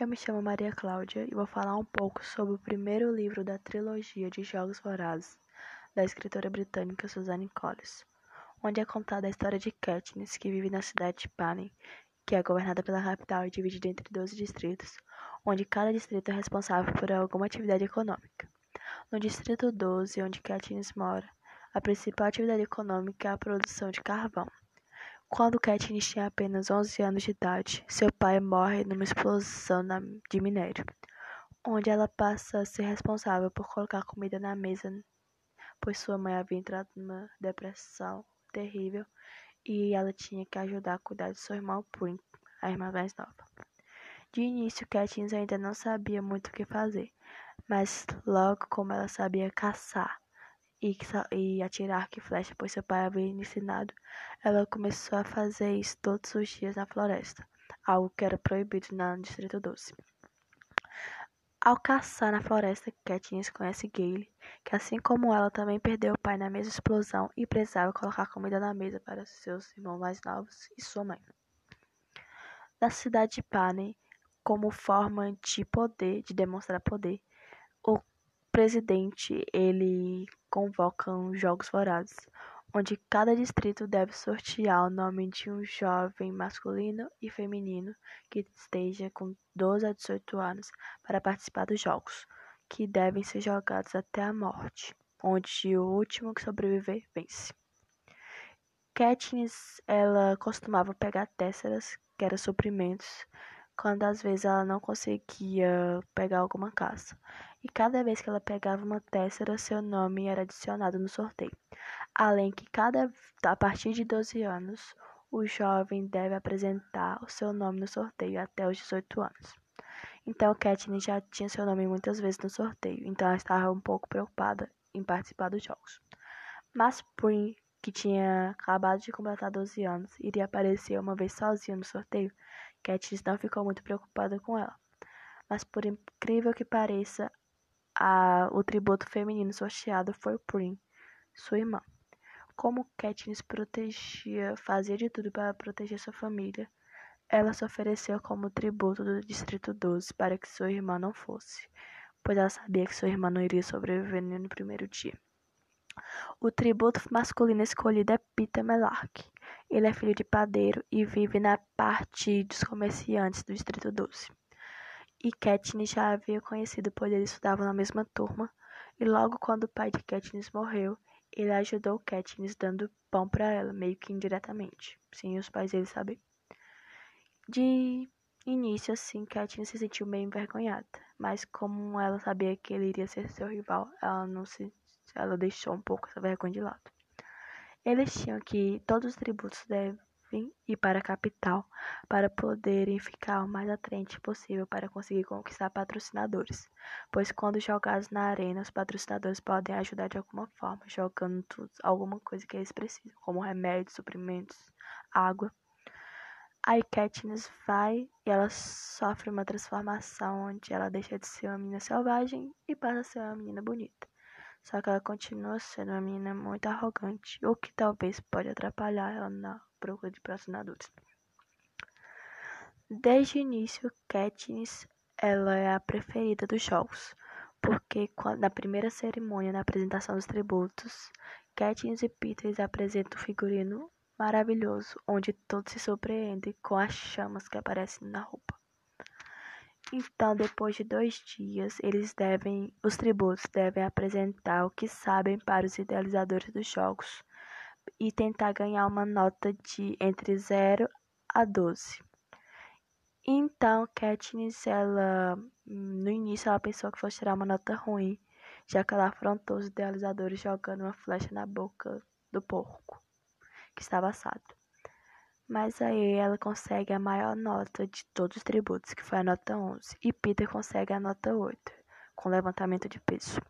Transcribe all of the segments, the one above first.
Eu me chamo Maria Cláudia e vou falar um pouco sobre o primeiro livro da trilogia de Jogos Vorazes, da escritora britânica Suzanne Collins, onde é contada a história de Katniss, que vive na cidade de Panem, que é governada pela capital e dividida entre 12 distritos, onde cada distrito é responsável por alguma atividade econômica. No distrito 12, onde Katniss mora, a principal atividade econômica é a produção de carvão. Quando Katniss tinha apenas onze anos de idade, seu pai morre numa explosão de minério, onde ela passa a ser responsável por colocar comida na mesa, pois sua mãe havia entrado numa depressão terrível e ela tinha que ajudar a cuidar de seu irmão Prim, a irmã mais nova. De início, Katniss ainda não sabia muito o que fazer, mas logo como ela sabia caçar e, e atirar arco e flecha, pois seu pai havia ensinado, ela começou a fazer isso todos os dias na floresta, algo que era proibido no Distrito 12. Ao caçar na floresta, Katniss conhece Gale, que assim como ela também perdeu o pai na mesma explosão e precisava colocar comida na mesa para seus irmãos mais novos e sua mãe. Na cidade de Panem, como forma de poder, de demonstrar poder, o presidente ele convoca os Jogos Vorazes, onde cada distrito deve sortear o nome de um jovem masculino e feminino que esteja com 12 a 18 anos para participar dos jogos, que devem ser jogados até a morte, onde o último que sobreviver vence. Katniss, ela costumava pegar tesseras, que eram suprimentos, quando às vezes ela não conseguia pegar alguma caça. E cada vez que ela pegava uma tessera, seu nome era adicionado no sorteio. Além que cada a partir de 12 anos, o jovem deve apresentar o seu nome no sorteio até os 18 anos. Então, Katniss já tinha seu nome muitas vezes no sorteio, então ela estava um pouco preocupada em participar dos jogos. Mas Prim, que tinha acabado de completar 12 anos, iria aparecer uma vez sozinha no sorteio, Katniss não ficou muito preocupada com ela. Mas por incrível que pareça, a, o tributo feminino sorteado foi Prim, sua irmã. Como Katniss protegia, fazia de tudo para proteger sua família, ela se ofereceu como tributo do Distrito 12 para que sua irmã não fosse, pois ela sabia que sua irmã não iria sobreviver no primeiro dia. O tributo masculino escolhido é Peter Melark. Ele é filho de padeiro e vive na parte dos comerciantes do Distrito 12. E Katniss já havia conhecido, pois eles estudavam na mesma turma, e logo quando o pai de Katniss morreu, ele ajudou Katniss dando pão para ela, meio que indiretamente, sem os pais dele saber. De início, assim, Katniss se sentiu meio envergonhada, mas como ela sabia que ele iria ser seu rival, ela não se, ela deixou um pouco essa vergonha de lado. Eles tinham que todos os tributos devem ir para a capital para poderem ficar o mais atraente possível para conseguir conquistar patrocinadores, pois quando jogados na arena, os patrocinadores podem ajudar de alguma forma, jogando tudo, alguma coisa que eles precisam, como remédios, suprimentos, água. Aí Katniss vai e ela sofre uma transformação onde ela deixa de ser uma menina selvagem e passa a ser uma menina bonita. Só que ela continua sendo uma menina muito arrogante, o que talvez pode atrapalhar ela na procura de patrocinadores. Desde o início, Katniss ela é a preferida dos jogos, porque na primeira cerimônia na apresentação dos tributos, Katniss e Peter apresentam um figurino maravilhoso, onde todos se surpreendem com as chamas que aparecem na roupa. Então, depois de dois dias, eles devem, os tributos devem apresentar o que sabem para os idealizadores dos jogos e tentar ganhar uma nota de entre 0 a 12. Então, Katniss, ela, no início, ela pensou que fosse tirar uma nota ruim, já que ela afrontou os idealizadores jogando uma flecha na boca do porco, que estava assado. Mas aí ela consegue a maior nota de todos os tributos, que foi a nota 11, e Peter consegue a nota 8, com levantamento de peso.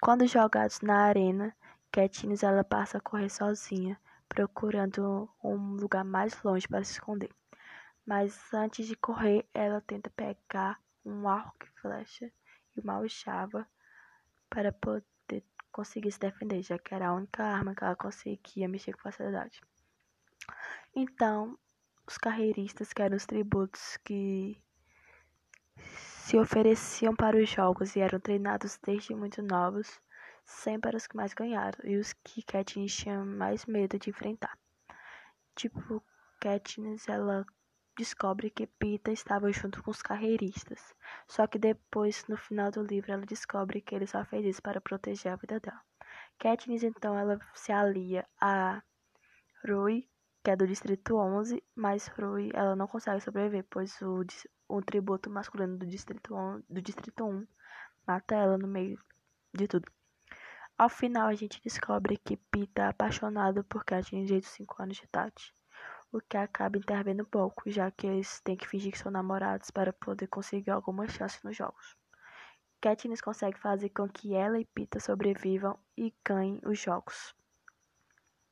Quando jogados na arena, Katniss ela passa a correr sozinha, procurando um lugar mais longe para se esconder. Mas antes de correr, ela tenta pegar um arco e flecha e uma alchava para poder conseguir se defender, já que era a única arma que ela conseguia mexer com facilidade. Então, os carreiristas, que eram os tributos que se ofereciam para os jogos e eram treinados desde muito novos, sempre eram os que mais ganharam e os que Katniss tinha mais medo de enfrentar. Tipo, Katniss, ela descobre que Pita estava junto com os carreiristas. Só que depois, no final do livro, ela descobre que ele só fez isso para proteger a vida dela. Katniss, então, ela se alia a Rui, que é do Distrito 11, mas Rui, ela não consegue sobreviver, pois o, o tributo masculino do Distrito, 11, do Distrito 1 mata ela no meio de tudo. Ao final, a gente descobre que Pita é apaixonado por Katniss desde os 5 anos de idade o que acaba intervindo pouco, já que eles têm que fingir que são namorados para poder conseguir alguma chance nos jogos. Katniss consegue fazer com que ela e Pita sobrevivam e ganhem os jogos.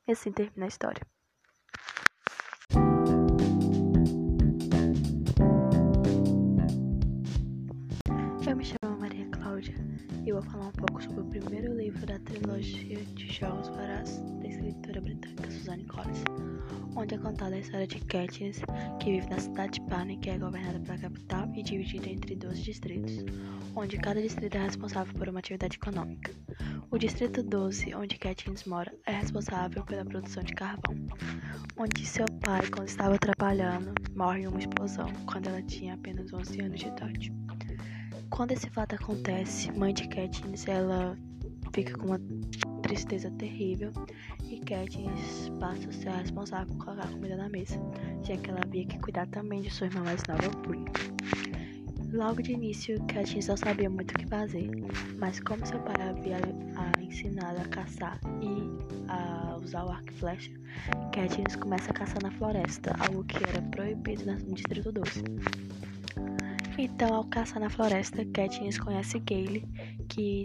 E assim termina a história. Cláudia e vou falar um pouco sobre o primeiro livro da trilogia de Jogos Vorazes da escritora britânica Suzanne Collins onde é contada a história de Katniss, que vive na cidade de Panem, que é governada pela capital e dividida entre 12 distritos, onde cada distrito é responsável por uma atividade econômica. O distrito 12, onde Katniss mora, é responsável pela produção de carvão, onde seu pai, quando estava trabalhando, morre em uma explosão quando ela tinha apenas 11 anos de idade. Quando esse fato acontece, mãe de Katniss, ela fica com uma tristeza terrível e Katniss passa a ser a responsável por colocar comida na mesa, já que ela havia que cuidar também de sua irmã mais nova, Brie. Logo de início, Katniss não sabia muito o que fazer, mas como seu pai havia a ensinado a caçar e a usar o arco e flecha, Katniss começa a caçar na floresta, algo que era proibido no Distrito 12. Então, ao caçar na floresta, Katniss conhece Gale, que,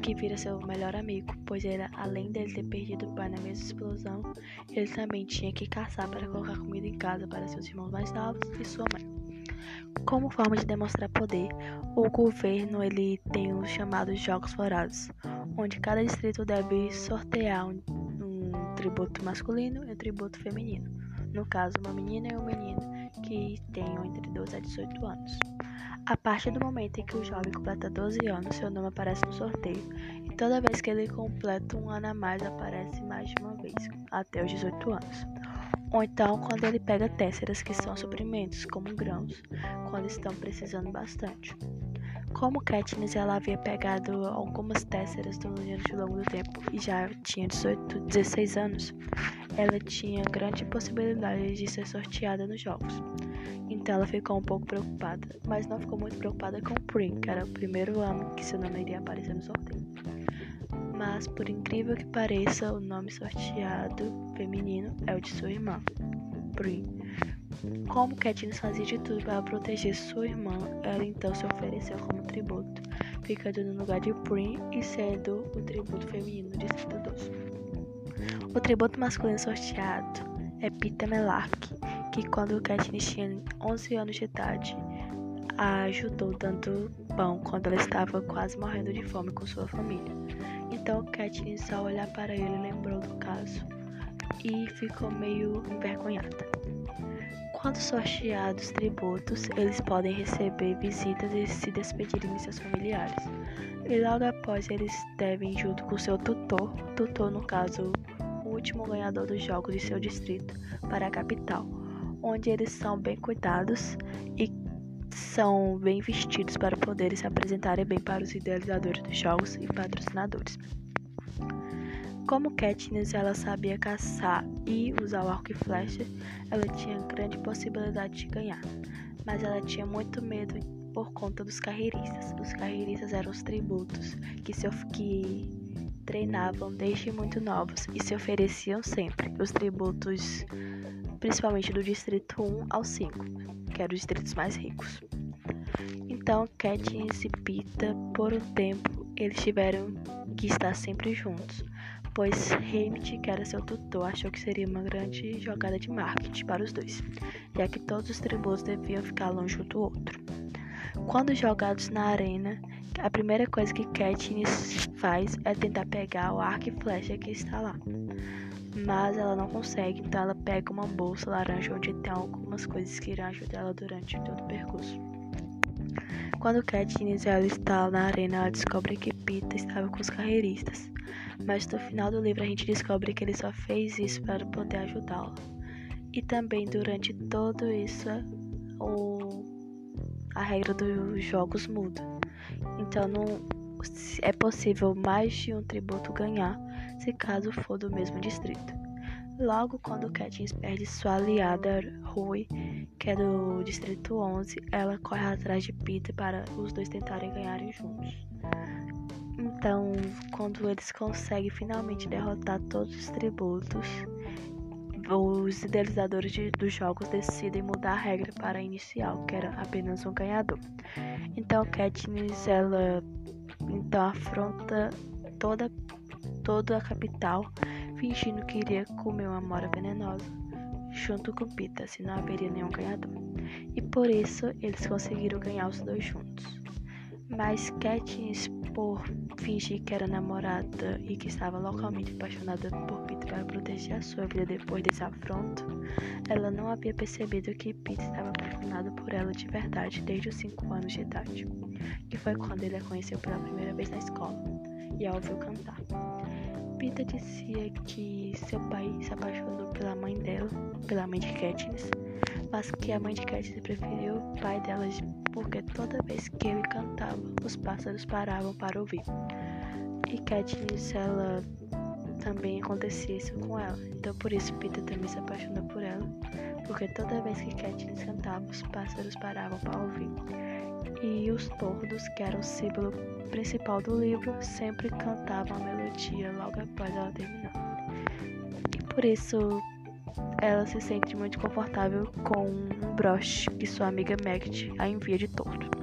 que vira seu melhor amigo, pois ele, além dele ter perdido o pai na mesma explosão, ele também tinha que caçar para colocar comida em casa para seus irmãos mais novos e sua mãe. Como forma de demonstrar poder, o governo ele tem os chamados Jogos Vorazes, onde cada distrito deve sortear um, um tributo masculino e um tributo feminino. No caso, uma menina e um menino que tenham entre 12 a 18 anos. A partir do momento em que o jovem completa 12 anos, seu nome aparece no sorteio, e toda vez que ele completa um ano a mais, aparece mais de uma vez, até os 18 anos. Ou então, quando ele pega tésseras, que são suprimentos, como grãos, quando estão precisando bastante. Como Katniss ela havia pegado algumas tésseras durante o longo do tempo e já tinha 18, 16 anos, ela tinha grande possibilidade de ser sorteada nos jogos. Então ela ficou um pouco preocupada, mas não ficou muito preocupada com Prim, que era o primeiro ano que seu nome iria aparecer no sorteio. Mas por incrível que pareça, o nome sorteado feminino é o de sua irmã, Prim. Como Katniss fazia de tudo para proteger sua irmã, ela então se ofereceu como tributo, ficando no lugar de Prim e sendo o tributo feminino de 12. O tributo masculino sorteado é Pita Melark, que quando Katniss tinha 11 anos de idade, a ajudou dando pão quando ela estava quase morrendo de fome com sua família. Então Katniss, ao olhar para ele, lembrou do caso e ficou meio envergonhada. Quando sorteados tributos, eles podem receber visitas e se despedirem de seus familiares. E logo após, eles devem, junto com seu tutor, tutor no caso, o último ganhador dos jogos de seu distrito, para a capital, onde eles são bem cuidados e são bem vestidos para poderem se apresentarem bem para os idealizadores dos jogos e patrocinadores. Como Katniss ela sabia caçar e usar o arco e flecha, ela tinha grande possibilidade de ganhar, mas ela tinha muito medo por conta dos carreiristas. Os carreiristas eram os tributos que, se, que treinavam desde muito novos e se ofereciam sempre. Os tributos, principalmente do distrito 1 ao 5, que eram os distritos mais ricos. Então, Katniss e Pita, por um tempo, eles tiveram que estar sempre juntos, pois Hamid, que era seu tutor, achou que seria uma grande jogada de marketing para os dois, já que todos os tributos deviam ficar longe um do outro. Quando jogados na arena, a primeira coisa que Katniss faz é tentar pegar o arco e flecha que está lá. Mas ela não consegue, então ela pega uma bolsa laranja onde tem algumas coisas que irão ajudar ela durante todo o percurso. Quando Katniss ela está na arena, ela descobre que Pita estava com os carreiristas. Mas no final do livro a gente descobre que ele só fez isso para poder ajudá-la. E também durante todo isso o... a regra dos jogos muda. Então não é possível mais de um tributo ganhar, se caso for do mesmo distrito. Logo, quando Katniss perde sua aliada Rui, que é do Distrito 11, ela corre atrás de Peter para os dois tentarem ganharem juntos. Então, quando eles conseguem finalmente derrotar todos os tributos, os idealizadores de, dos jogos decidem mudar a regra para a inicial, que era apenas um ganhador. Então, Katniss ela então afronta toda toda a capital fingindo que iria comer uma mora venenosa, junto com Pita, se não haveria nenhum ganhador. E por isso eles conseguiram ganhar os dois juntos. Mas Katniss, por fingir que era namorada e que estava localmente apaixonada por Pita para proteger a sua vida depois desse afronto, ela não havia percebido que Pita estava apaixonado por ela de verdade desde os 5 anos de idade, que foi quando ele a conheceu pela primeira vez na escola e a ouviu cantar. Pita dizia que seu pai se apaixonou pela mãe dela, pela mãe de Katniss, mas que a mãe de Katniss preferiu o pai dela porque toda vez que ele cantava, os pássaros paravam para ouvir. E Katniss, ela também acontecia isso com ela. Então por isso Pita também se apaixonou por ela, porque toda vez que Katniss cantava, os pássaros paravam para ouvir. E os tordos, que eram o símbolo principal do livro sempre cantava a melodia logo após ela terminar. E por isso ela se sente muito confortável com um broche que sua amiga Maggie a envia de torto.